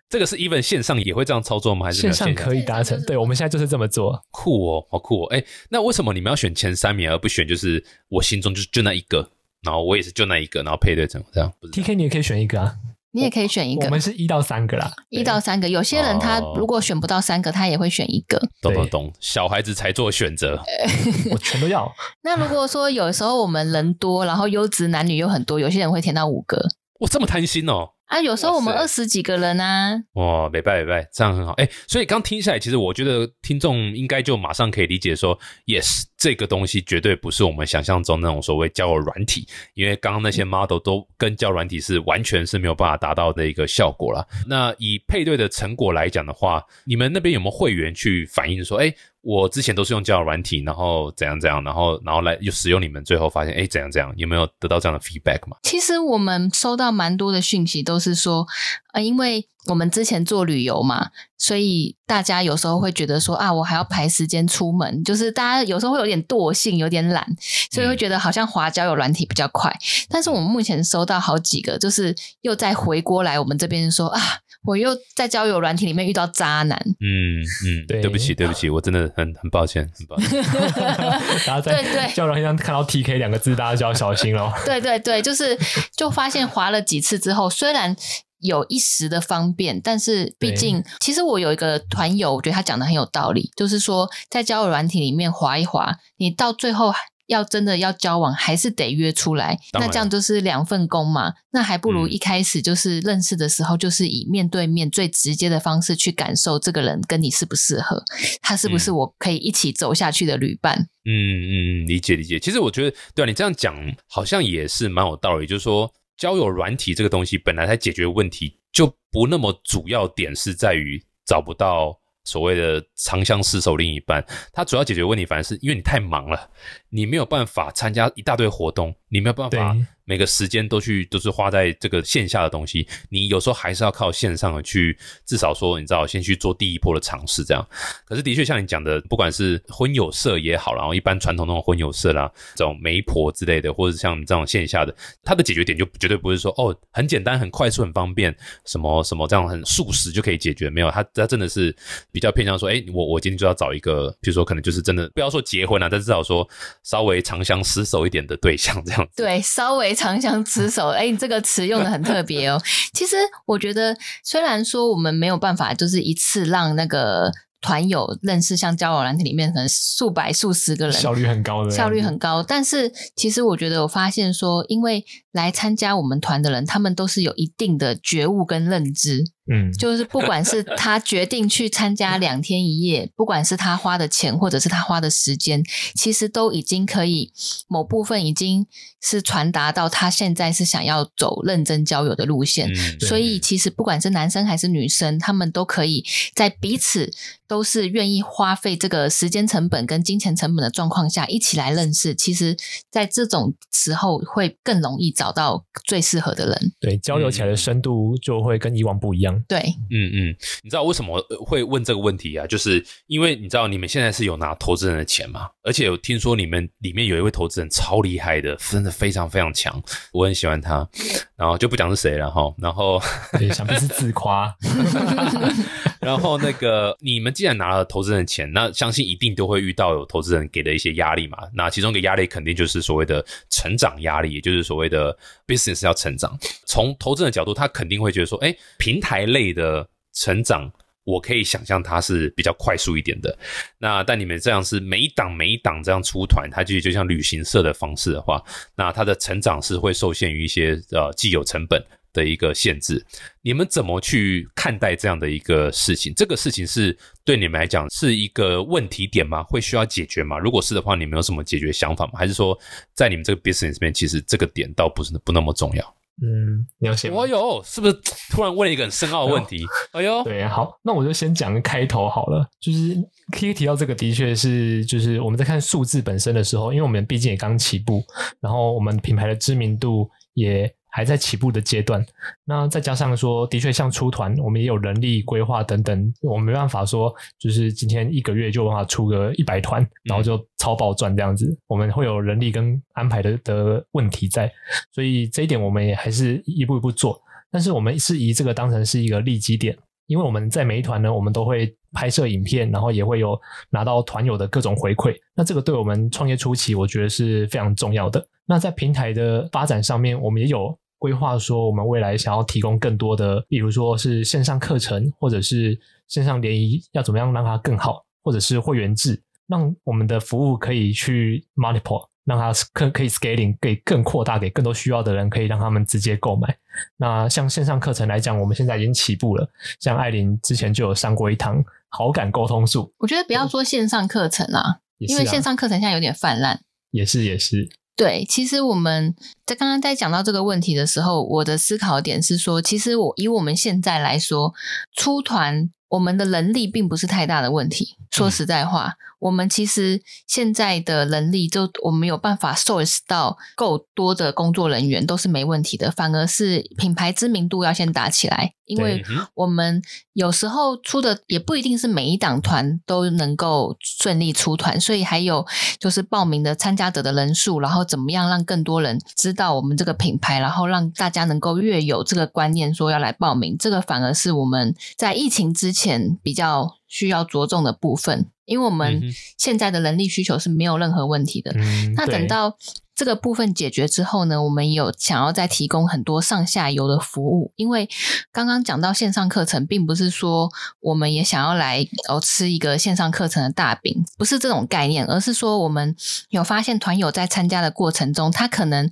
这个是 even 线上也会这样操作吗？还是没有线上可以达成。对，我们现在就是这么做。酷哦，好酷哦！哎，那为什么你们要选前三名，而不选就是我心中就就那一个，然后我也是就那一个，然后配对成这样？T K 你也可以选一个啊，你也可以选一个我们是一到三个啦，一到三个。有些人他哦如果选不到三个，他也会选一个。懂懂懂，小孩子才做选择。我全都要。那如果说有时候我们人多，然后优质男女又很多，有些人会填到五个我，这么贪心哦！啊。有时候我们二十几个人啊，哇，没拜没拜，这样很好。哎，所以刚听下来，其实我觉得听众应该就马上可以理解说，yes，这个东西绝对不是我们想象中那种所谓交友软体，因为刚刚那些 model 都跟交友软体是完全是没有办法达到的一个效果了。那以配对的成果来讲的话，你们那边有没有会员去反映说，哎，我之前都是用交友软体，然后怎样怎样，然后然后来又使用你们，最后发现，哎，怎样怎样，有没有得到这样的 feedback 嘛？其实我们收到蛮多的讯息，都是说，呃，因为我们之前做旅游嘛，所以大家有时候会觉得说啊，我还要排时间出门，就是大家有时候会有点惰性，有点懒，所以会觉得好像滑交友软体比较快。但是我们目前收到好几个，就是又再回过来我们这边说啊，我又在交友软体里面遇到渣男。嗯嗯，对对不起对不起，我真的很很抱歉，很抱歉。大家在交友软件上看到 T K 两个字，大家就要小心喽。对对对，就是就发现滑了几次之后，虽然有一时的方便，但是毕竟，其实我有一个团友，我觉得他讲的很有道理，就是说在交友软体里面滑一滑，你到最后。要真的要交往，还是得约出来。那这样就是两份工嘛。那还不如嗯一开始就是认识的时候，就是以面对面最直接的方式去感受这个人跟你适不适合，他是不是嗯我可以一起走下去的旅伴。嗯嗯嗯，理解理解。其实我觉得，对啊，你这样讲好像也是蛮有道理。就是说，交友软体这个东西本来它解决问题就不那么主要点是在于找不到所谓的长相厮守另一半，他主要解决问题反而是因为你太忙了，你没有办法参加一大堆活动，你没有办法每个时间都去都是花在这个线下的东西，你有时候还是要靠线上的去，至少说你知道先去做第一波的尝试这样。可是的确像你讲的，不管是婚友社也好，然后一般传统那种婚友社啦，这种媒婆之类的，或者像这种线下的，它的解决点就绝对不是说哦很简单、很快速、很方便，什么什么这样很速食就可以解决，没有，它它真的是比较偏向说，哎，我我今天就要找一个，比如说可能就是真的不要说结婚了、但至少说稍微长相厮守一点的对象这样。对，稍微长相厮守，哎，你这个词用的很特别哦。其实我觉得，虽然说我们没有办法，就是一次让那个团友认识像交友软体里面可能数百、数十个人，效率很高的，效率很高。但是其实我觉得，我发现说，因为来参加我们团的人，他们都是有一定的觉悟跟认知，嗯，就是不管是他决定去参加两天一夜，不管是他花的钱或者是他花的时间，其实都已经可以某部分已经是传达到他现在是想要走认真交友的路线。嗯所以其实不管是男生还是女生，他们都可以在彼此都是愿意花费这个时间成本跟金钱成本的状况下，一起来认识。其实，在这种时候会更容易找到最适合的人。对，交流起来的深度就会跟以往不一样。对，嗯嗯，你知道为什么呃会问这个问题啊？就是因为你知道你们现在是有拿投资人的钱嘛，而且有听说你们里面有一位投资人超厉害的，真的非常非常强，我很喜欢他，然后就不讲是谁了哈，然后对，想必是自夸。然后那个你们既然拿了投资人的钱，那相信一定都会遇到有投资人给的一些压力嘛。那其中一个压力肯定就是所谓的成长压力，也就是所谓的 business 要成长。从投资人的角度，他肯定会觉得说，哎，平台类的成长。我可以想象它是比较快速一点的，那但你们这样是每一档每一档这样出团，它就就像旅行社的方式的话，那它的成长是会受限于一些呃既有成本的一个限制。你们怎么去看待这样的一个事情？这个事情是对你们来讲是一个问题点吗？会需要解决吗？如果是的话，你们有什么解决想法吗？还是说在你们这个 business 里面，其实这个点倒不是不那么重要？嗯，你要先吗我有，是不是突然问了一个很深奥的问题？哎呦，对，好，那我就先讲个开头好了。就是可以提到这个，的确是，就是我们在看数字本身的时候，因为我们毕竟也刚起步，然后我们品牌的知名度也还在起步的阶段。那再加上说，的确像出团，我们也有人力规划等等，我们没办法说，就是今天一个月就有办法出个一百团，然后就超爆赚这样子。我们会有人力跟安排的的问题在，所以这一点我们也还是一步一步做。但是我们是以这个当成是一个利基点，因为我们在每一团呢，我们都会拍摄影片，然后也会有拿到团友的各种回馈。那这个对我们创业初期，我觉得是非常重要的。那在平台的发展上面，我们也有规划说，我们未来想要提供更多的，比如说是线上课程，或者是线上联谊，要怎么样让它更好，或者是会员制，让我们的服务可以去 multiple。让它可可以 scaling 给更扩大给更多需要的人，可以让他们直接购买。那像线上课程来讲，我们现在已经起步了。像艾琳之前就有上过一堂好感沟通术，我觉得不要说线上课程啊因为线上课程现在有点泛滥。也是也是，对，其实我们在刚刚在讲到这个问题的时候，我的思考点是说，其实我以我们现在来说，出团我们的能力并不是太大的问题。说实在话，我们其实现在的能力，就我们有办法 source 到够多的工作人员都是没问题的，反而是品牌知名度要先打起来，因为我们有时候出的也不一定是每一档团都能够顺利出团，所以还有就是报名的参加者的人数，然后怎么样让更多人知道我们这个品牌，然后让大家能够越有这个观念说要来报名，这个反而是我们在疫情之前比较需要着重的部分，因为我嗯们现在的人力需求是没有任何问题的。嗯，那等到这个部分解决之后呢，我们有想要再提供很多上下游的服务，因为刚刚讲到线上课程，并不是说我们也想要来哦吃一个线上课程的大饼，不是这种概念，而是说我们有发现团友在参加的过程中，他可能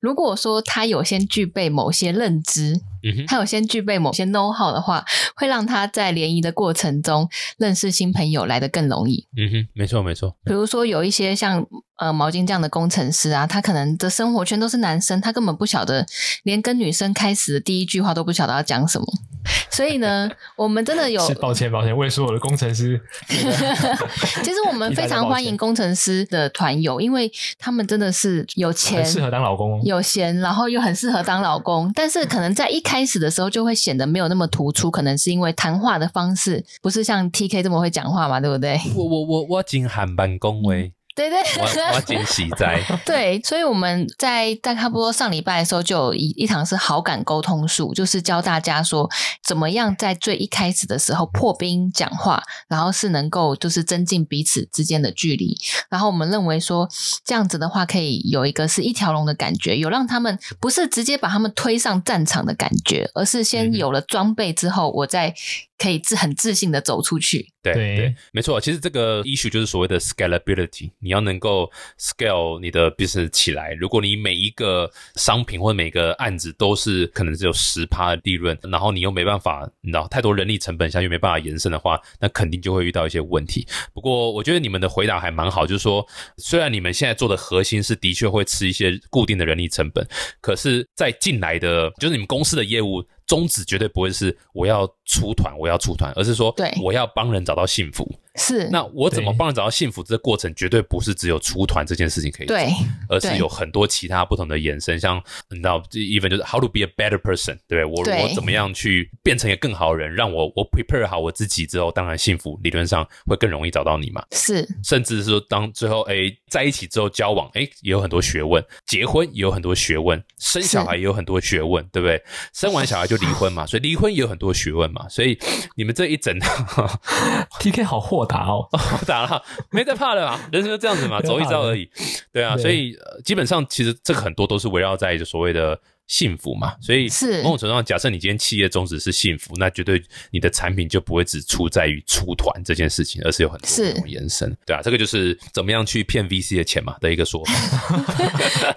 如果说他有先具备某些认知，嗯哼，他有先具备某些 know how 的话，会让他在联谊的过程中认识新朋友来的更容易。嗯哼，没错没错，比如说有一些像呃毛巾这样的工程师啊，他可能的生活圈都是男生，他根本不晓得连跟女生开始的第一句话都不晓得要讲什么。所以呢，我们真的有，是抱歉抱歉，为说我的工程师，其实我们 非常欢迎工程师的团友，因为他们真的是有钱很。适合当老公哦。有闲，然后又很适合当老公，但是可能在一开始的时候就会显得没有那么突出，可能是因为谈话的方式不是像 T K 这么会讲话嘛，对不对？我我我我仅喊办公位，对对。我我仅 喜在，对，所以我们在在差不多上礼拜的时候，就有一一堂是好感沟通术，就是教大家说怎么样在最一开始的时候破冰讲话，然后是能够就是增进彼此之间的距离。然后我们认为说这样子的话，可以有一个是一条龙的感觉，有让他们不是直接把他们推上战场的感觉，而是先有了装备之后，我再可以自很自信的走出去。对对对，没错。其实这个 issue 就是所谓的 scalability，你要能够 scale 你的 business 起来。如果你每一个商品或者每个案子都是可能只有十趴的利润，然后你又没办法，你知道太多人力成本下去没办法延伸的话，那肯定就会遇到一些问题。不过我觉得你们的回答还蛮好，就是说虽然你们现在做的核心是的确会吃一些固定的人力成本，可是，在进来的就是你们公司的业务。宗旨绝对不会是我要出团，我要出团，而是说对我要帮人找到幸福。是，那我怎么帮人找到幸福？这个过程绝对不是只有出团这件事情可以做，对而是有很多其他不同的延伸，像你知道，even 就是 how to be a better person，对不对？我对我怎么样去变成一个更好的人，让我我 prepare 好我自己之后，当然幸福理论上会更容易找到你嘛。是甚至是说，当最后哎在一起之后交往，哎也有很多学问，结婚也有很多学问，生小孩也有很多学问，对不对？生完小孩就离婚嘛，所以离婚也有很多学问嘛。所以你们这一整 TK 好豁达哦，打了，没在怕的啊，人生就这样子嘛，走一遭而已。对啊，对。所以、呃基本上其实这个很多都是围绕在就所谓的幸福嘛。所以是某种程度上，假设你今天企业宗旨是幸福，那绝对你的产品就不会只出在于出团这件事情，而是有很多延伸。对啊，这个就是怎么样去骗 VC 的钱嘛的一个说法。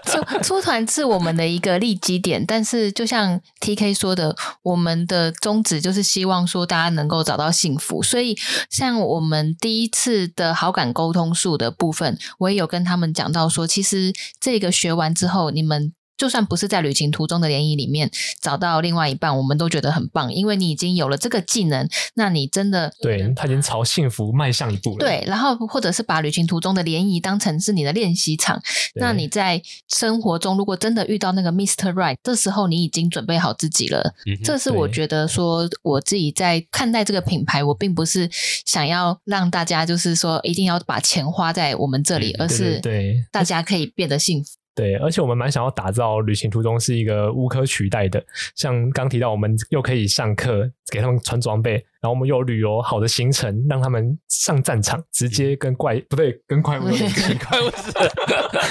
出 出团是我们的一个利基点，但是就像 T K 说的，我们的宗旨就是希望说大家能够找到幸福。所以像我们第一次的好感沟通术的部分，我也有跟他们讲到说，其实这个学完之后，你们。就算不是在旅行途中的联谊里面找到另外一半，我们都觉得很棒，因为你已经有了这个技能，那你真的对他已经朝幸福迈向一步了。对，然后或者是把旅行途中的联谊当成是你的练习场。那你在生活中如果真的遇到那个 Mister Right，这时候你已经准备好自己了。嗯这是我觉得说我自己在看待这个品牌，我并不是想要让大家就是说一定要把钱花在我们这里，嗯对而是对对大家可以变得幸福。对，而且我们蛮想要打造旅行途中是一个无可取代的，像刚提到，我们又可以上课给他们穿装备，然后我们有旅游好的行程，让他们上战场，直接跟怪不对，跟怪物有点近 快不是？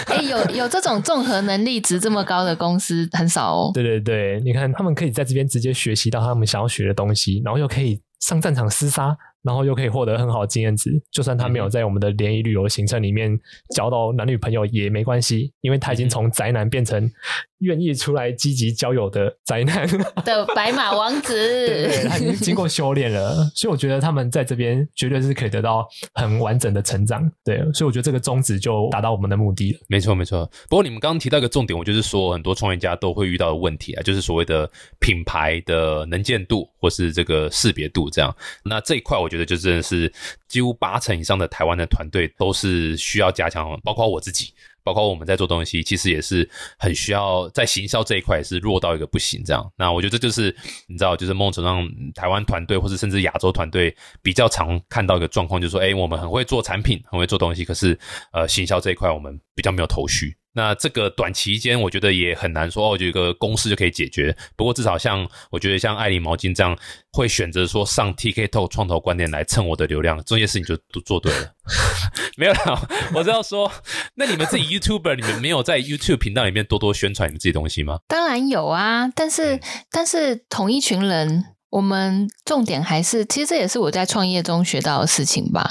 哎，有有这种综合能力值这么高的公司很少哦。对对对，你看他们可以在这边直接学习到他们想要学的东西，然后又可以上战场厮杀，然后又可以获得很好的经验值。就算他没有在我们的联谊旅游行程里面交到男女朋友也没关系，因为他已经从宅男变成愿意出来积极交友的宅男。的白马王子，对对，他已经经过修炼了，所以我觉得他们在这边绝对是可以得到很完整的成长。对，所以我觉得这个宗旨就达到我们的目的了。没错，没错。不过你们刚刚提到一个重点，我就是说很多创业家都会遇到的问题啊，就是所谓的品牌的能见度或是这个识别度这样。那这一块我觉得就真的是几乎八成以上的台湾的团队都是需要加强，包括我自己。包括我们在做东西，其实也是很需要在行销这一块也是弱到一个不行这样。那我觉得这就是你知道，就是梦程上台湾团队或者甚至亚洲团队比较常看到一个状况，就是说，哎，我们很会做产品，很会做东西，可是呃，行销这一块我们比较没有头绪。那这个短期间，我觉得也很难说哦，有一个公式就可以解决。不过至少像我觉得像爱丽毛巾这样，会选择说上 TK Talk 创投观点来蹭我的流量，这件事情就都做对了。没有啦，我是要说，那你们自己 YouTuber，你们没有在 YouTube 频道里面多多宣传你们自己东西吗？当然有啊，但是、但是同一群人，我们重点还是，其实这也是我在创业中学到的事情吧，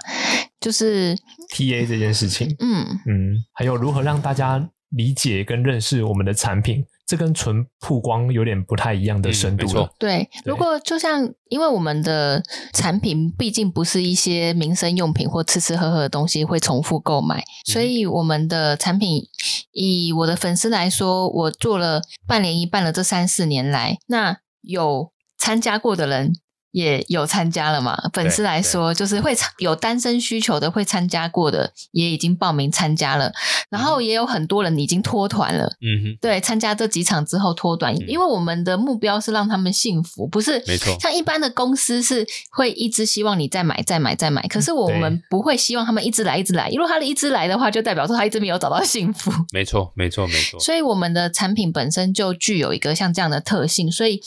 就是，TA 这件事情，嗯，嗯，还有如何让大家理解跟认识我们的产品，这跟纯曝光有点不太一样的深度了。嗯对。如果就像，因为我们的产品毕竟不是一些民生用品或吃吃喝喝的东西会重复购买，所以我们的产品，以我的粉丝来说，我做了半年一半了，这三四年来，那有参加过的人。也有参加了嘛？粉丝来说，就是会参有单身需求的，会参加过的，也已经报名参加了。然后也有很多人已经脱团了。嗯哼，对，参加这几场之后脱团，因为我们的目标是让他们幸福，不是没错像一般的公司是会一直希望你再买、再买、再买，可是我们不会希望他们一直来、一直来。如果他一直来的话，就代表说他一直没有找到幸福。没错，没错，没错。所以我们的产品本身就具有一个像这样的特性，所以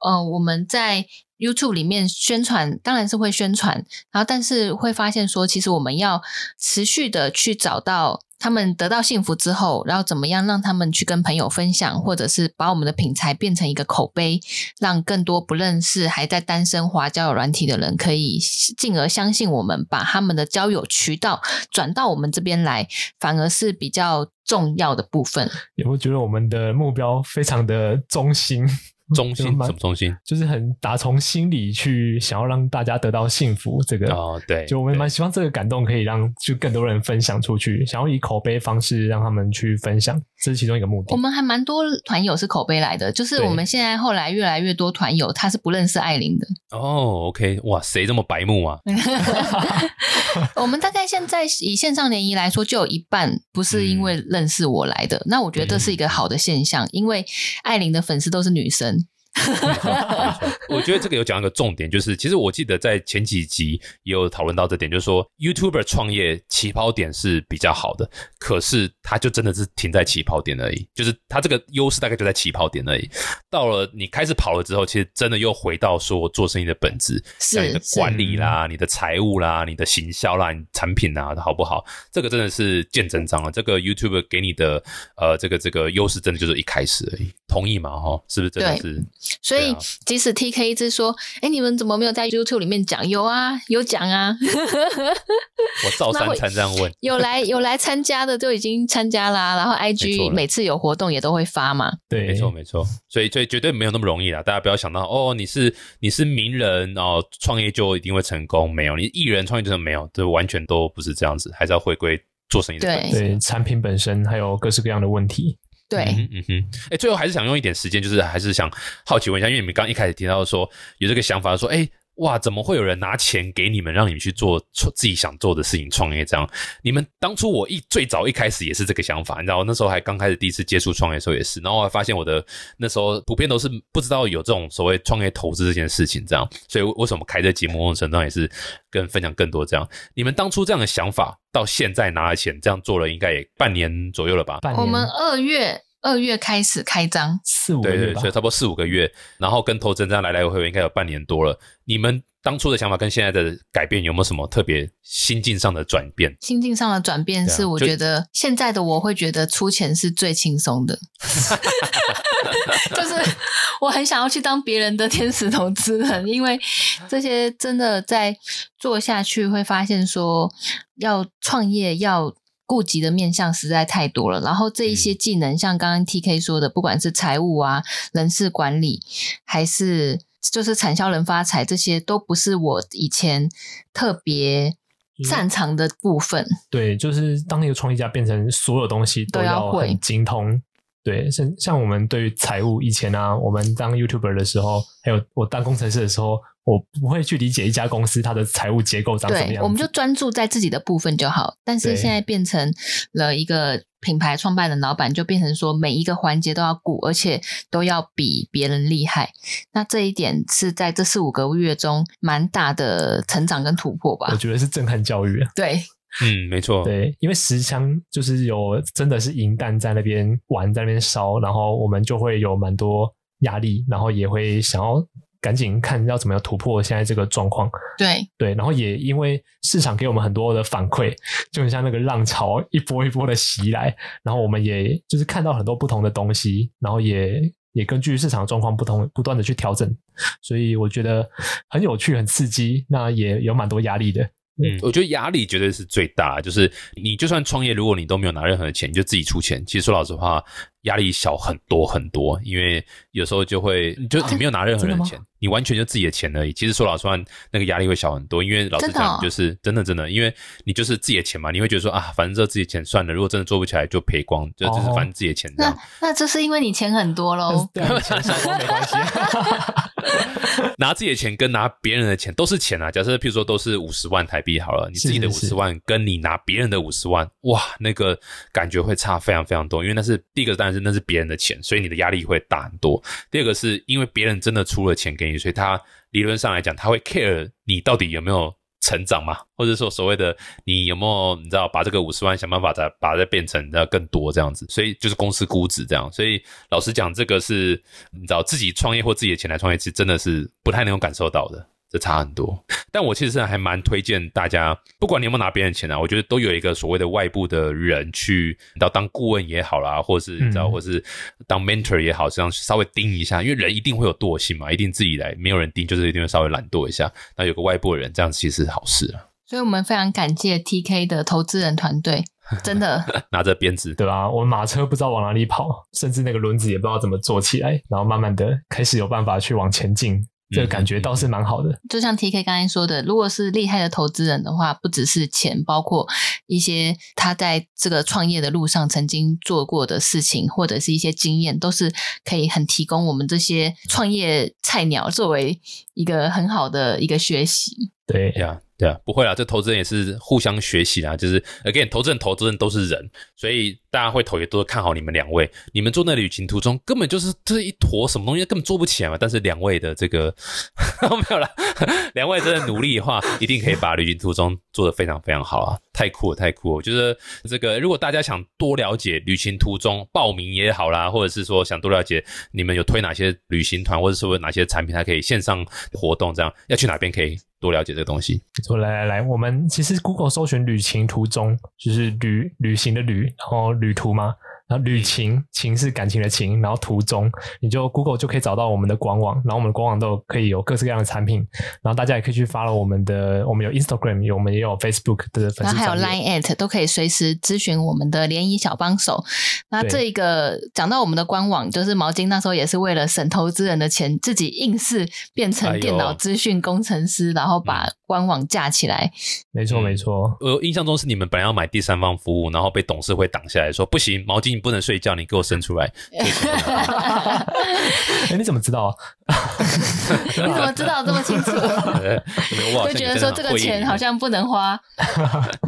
呃，我们在 YouTube 里面宣传当然是会宣传，然后但是会发现说，其实我们要持续的去找到他们得到幸福之后，然后怎么样让他们去跟朋友分享，或者是把我们的品牌变成一个口碑，让更多不认识还在单身滑交友软体的人可以进而相信我们，把他们的交友渠道转到我们这边来，反而是比较重要的部分。有没有觉得我们的目标非常的中心？中心什么中心？就是很打从心里去想要让大家得到幸福，这个哦，对，就我们蛮希望这个感动可以让就更多人分享出去，想要以口碑方式让他们去分享，这是其中一个目的我。们还蛮多团友是口碑来的，就是我们现在后来越来越多团友他是不认识艾琳的。哦，OK，哇，谁这么白目啊？我们大概现在以线上联谊来说，就有一半不是因为认识我来的。那我觉得这是一个好的现象，因为艾琳的粉丝都是女生。我觉得这个有讲一个重点，就是其实我记得在前几集也有讨论到这点，就是说 YouTuber 创业起跑点是比较好的，可是他就真的是停在起跑点而已，就是他这个优势大概就在起跑点而已。到了你开始跑了之后，其实真的又回到说做生意的本质，是像你的管理啦、你的财务啦、你的行销啦、你产品啊，好不好？这个真的是见真章了。这个 YouTuber 给你的呃这个这个优势，真的就是一开始而已。同意吗？哈，是不是真的是？所以即使 TK 一直说：“哎，你们怎么没有在 YouTube 里面讲？”有啊，有讲啊，我照三餐这样问。有来有来参加的就已经参加啦、然后 IG 每次有活动也都会发嘛。对，没错，没错，所以所以绝对没有那么容易啦。大家不要想到哦，你是你是名人哦，创业就一定会成功，没有，你艺人创业就是没有，这完全都不是这样子，还是要回归做生意的对。对产品本身还有各式各样的问题。对，嗯哼嗯，哎，最后还是想用一点时间，就是还是想好奇问一下，因为你们刚一开始提到说有这个想法，说哎。哇，怎么会有人拿钱给你们，让你们去做做自己想做的事情，创业这样？你们当初我一最早一开始也是这个想法，你知道，那时候还刚开始第一次接触创业的时候也是，然后我还发现我的那时候普遍都是不知道有这种所谓创业投资这件事情，这样，所以为什么开这节目某种程度上也是跟分享更多这样。你们当初这样的想法，到现在拿了钱这样做了，应该也半年左右了吧？半年我们二月二月开始开张，四五个对对，差不多四五个月，然后跟投资人这样来来回回，应该有半年多了。你们当初的想法跟现在的改变有没有什么特别心境上的转变？心境上的转变是，我就觉得现在的我会觉得出钱是最轻松的，就是我很想要去当别人的天使投资人，因为这些真的在做下去会发现说，要创业要。顾及的面向实在太多了，然后这一些嗯技能，像刚刚 T K 说的，不管是财务啊、人事管理，还是就是产销人发财，这些都不是我以前特别擅长的部分。对，就是当一个创业家变成所有东西都都要会要很精通。对，像像我们对于财务以前啊，我们当 YouTuber 的时候，还有我当工程师的时候，我不会去理解一家公司它的财务结构长什么样。我们就专注在自己的部分就好。但是现在变成了一个品牌创办的、老板，就变成说每一个环节都要顾，而且都要比别人厉害。那这一点是在这四五个月中蛮大的成长跟突破吧我？觉得是震撼教育啊。对，嗯，没错，对，因为十枪就是有真的是银弹在那边玩，在那边烧，然后我们就会有蛮多压力，然后也会想要赶紧看要怎么样突破现在这个状况。对，对，然后也因为市场给我们很多的反馈，就很像那个浪潮一波一波的袭来，然后我们也就是看到很多不同的东西，然后也也根据市场状况不同，不断的去调整，所以我觉得很有趣、很刺激，那也有蛮多压力的。嗯，我觉得压力绝对是最大，就是你就算创业，如果你都没有拿任何的钱，你就自己出钱。其实说老实话，压力小很多很多，因为有时候就会，就你没有拿任何人的钱，你完全就自己的钱而已。其实说老实话，那个压力会小很多，因为老实讲，就是真的真的，因为你就是自己的钱嘛，你会觉得说啊，反正这自己的钱算了，如果真的做不起来就赔光，就就是哦反正自己的钱这样那。那这是因为你钱很多喽。钱少都没关系。拿自己的钱跟拿别人的钱都是钱啊。假设譬如说都是五十万台币好了，你自己的五是是十万跟你拿别人的五十万，哇，那个感觉会差非常非常多。因为那是第一个当然是那是别人的钱，所以你的压力会大很多。第二个是因为别人真的出了钱给你，所以他理论上来讲他会 care 你到底有没有。成长嘛，或者说所谓的你有没有你知道把这个五十万想办法再把它变成的更多这样子，所以就是公司估值这样。所以老实讲，这个是你知道自己创业或自己的钱来创业，其实真的是不太能够感受到的。这差很多，但我其实还蛮推荐大家，不管你有没有拿别人钱啊，我觉得都有一个所谓的外部的人去，你知道当顾问也好啦，或者是你知道，或是当 mentor 也好，这样稍微盯一下，因为人一定会有惰性嘛，一定自己来，没有人盯，就是一定会稍微懒惰一下。那有个外部的人，这样其实是好事啊。所以我们非常感谢 TK 的投资人团队，真的拿着鞭子，对吧？我们马车不知道往哪里跑，甚至那个轮子也不知道怎么做起来，然后慢慢的开始有办法去往前进。这个感觉倒是蛮好的，就像 T K 刚才说的，如果是厉害的投资人的话，不只是钱，包括一些他在这个创业的路上曾经做过的事情，或者是一些经验，都是可以很提供我们这些创业菜鸟作为一个很好的一个学习。对呀。对啊，不会啦，这投资人也是互相学习啦。就是 again，投资人、投资人都是人，所以大家会投也都看好你们两位。你们做那旅行途中根本就是这一坨什么东西，根本做不起来嘛。但是两位的这个 没有了，两位真的努力的话，一定可以把旅行途中做得非常非常好啊！太酷了，太酷！我觉得这个如果大家想多了解旅行途中报名也好啦，或者是说想多了解你们有推哪些旅行团，或者是说哪些产品，还可以线上活动，这样要去哪边可以？多了解这个东西。说来来来，我们其实 Google 搜寻旅行途中，就是旅旅行的旅，然后旅旅途吗？然后旅情情是感情的情，然后途中你就 Google 就可以找到我们的官网，然后我们的官网都可以有各式各样的产品，然后大家也可以去发了我们的，我们有 Instagram，有我们也有 Facebook 的粉丝，然后还有 Line at 都可以随时咨询我们的联谊小帮手。那这一个讲到我们的官网，就是毛巾那时候也是为了省投资人的钱，自己硬是变成电脑资讯工程师，然后把官网架起来。没错没错，我印象中是你们本来要买第三方服务，然后被董事会挡下来说不行，毛巾。你不能睡觉，你给我生出来。哎，你怎么知道？你怎么知道这么清楚？就觉得说这个钱好像不能花，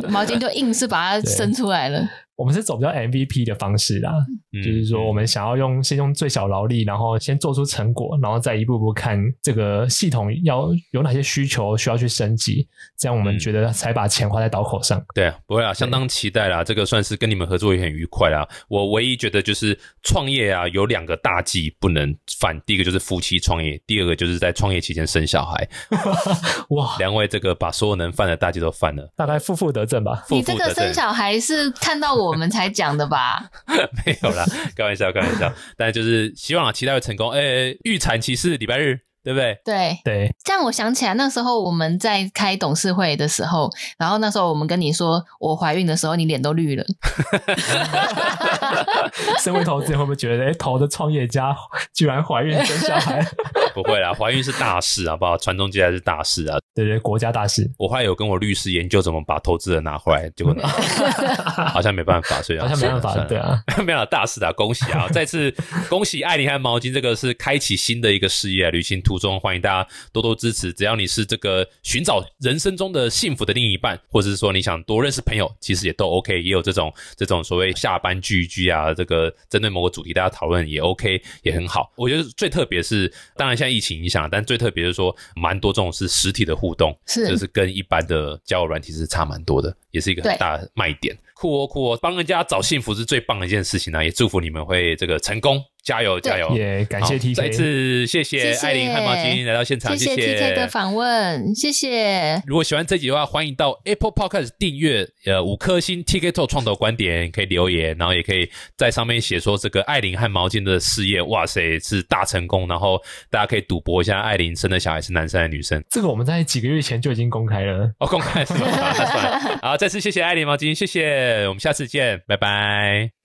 毛巾就硬是把它生出来了。我们是走比较 MVP 的方式啦，就是说我们想要用先用最小劳力，然后先做出成果，然后再一步步看这个系统要有哪些需求需要去升级，这样我们觉得才把钱花在刀口上。对啊，不会啊，相当期待啦，这个算是跟你们合作也很愉快啦。我唯一觉得就是创业啊，有两个大忌不能犯，第一个就是夫妻创业，第二个就是在创业期间生小孩。哇，两位这个把所有能犯的大忌都犯了，大概负负得正吧。你这个生小孩是看到我。我们才讲的吧？没有啦，开玩笑，开玩笑。但就是希望啊，期待会成功。哎，预产期是礼拜日，对不对？对对。这样我想起来，那时候我们在开董事会的时候，然后那时候我们跟你说我怀孕的时候，你脸都绿了。身为投资人，会不会觉得哎，投的创业家居然怀孕生小孩？不会啦，怀孕是大事啊，不好？传宗接代是大事啊，对对，国家大事。我后来有跟我律师研究怎么把投资人拿回来，结果 好像没办法，所以好像没办法，对啊，没有大事啊，恭喜啊！再次恭喜艾琳和毛巾，这个是开启新的一个事业，旅行途中欢迎大家多多支持。只要你是这个寻找人生中的幸福的另一半，或者是说你想多认识朋友，其实也都 OK，也有这种这种所谓下班聚一聚啊，这个针对某个主题大家讨论也 OK，也很好。我觉得最特别是，当然现在。疫情影响，但最特别是说，蛮多这种是实体的互动，是就是跟一般的交友软体是差蛮多的，也是一个很大的卖点。酷哦酷哦，帮人家找幸福是最棒的一件事情呢，也祝福你们会这个成功。加油加油！也感谢 T K，再次谢谢艾琳和毛巾来到现场，谢谢 T K 的访问，谢谢。如果喜欢这集的话，欢迎到 Apple Podcast 订阅，呃，五颗星 T K t o 创投观点可以留言，然后也可以在上面写说这个艾琳和毛巾的事业，哇塞，是大成功。然后大家可以赌博一下，艾琳生的小孩是男生还是女生？这个我们在几个月前就已经公开了，哦，公开是吧？好，再次谢谢艾琳毛巾，谢谢，我们下次见，拜拜。